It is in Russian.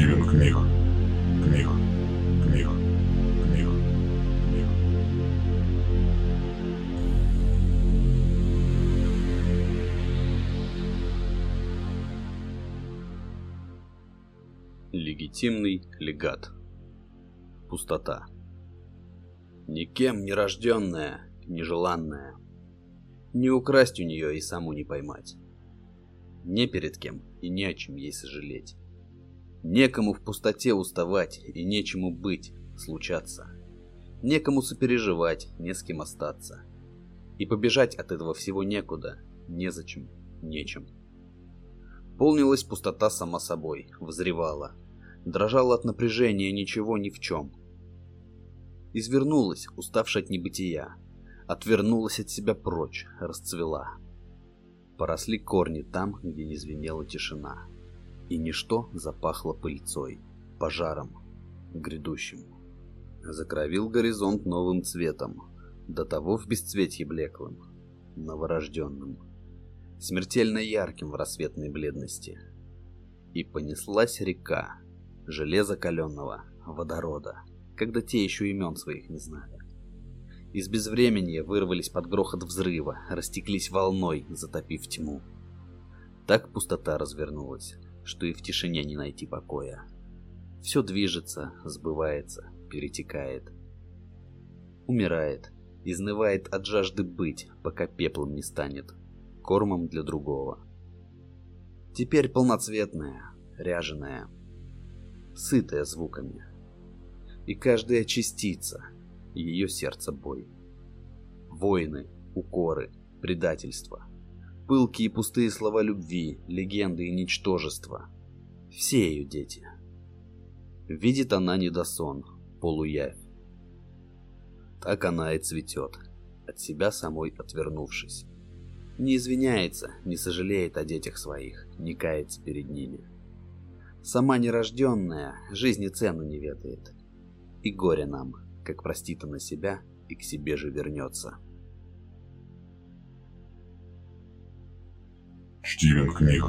Кмих. Кмих. Кмих. Кмих. Кмих. Легитимный легат. Пустота. Никем не рожденная, нежеланная. Не украсть у нее и саму не поймать. Не перед кем и не о чем ей сожалеть. Некому в пустоте уставать и нечему быть, случаться. Некому сопереживать, не с кем остаться. И побежать от этого всего некуда, незачем, нечем. Полнилась пустота сама собой, взревала. Дрожала от напряжения ничего ни в чем. Извернулась, уставшая от небытия. Отвернулась от себя прочь, расцвела. Поросли корни там, где не звенела тишина. И ничто запахло пыльцой, пожаром, грядущим. Закровил горизонт новым цветом, до того в бесцветье блеклым, новорожденным, смертельно ярким в рассветной бледности. И понеслась река, железа каленного, водорода, когда те еще имен своих не знали. Из безвременья вырвались под грохот взрыва, растеклись волной, затопив тьму. Так пустота развернулась, что и в тишине не найти покоя. Все движется, сбывается, перетекает. Умирает, изнывает от жажды быть, пока пеплом не станет, кормом для другого. Теперь полноцветная, ряженая, сытая звуками. И каждая частица, ее сердце бой. Войны, укоры, предательство. Пылкие и пустые слова любви, легенды и ничтожества. Все ее дети. Видит она недосон, полуявь. Так она и цветет, от себя самой отвернувшись. Не извиняется, не сожалеет о детях своих, не кается перед ними. Сама нерожденная жизни цену не ведает. И горе нам, как простит она себя и к себе же вернется. Стивен Кмих.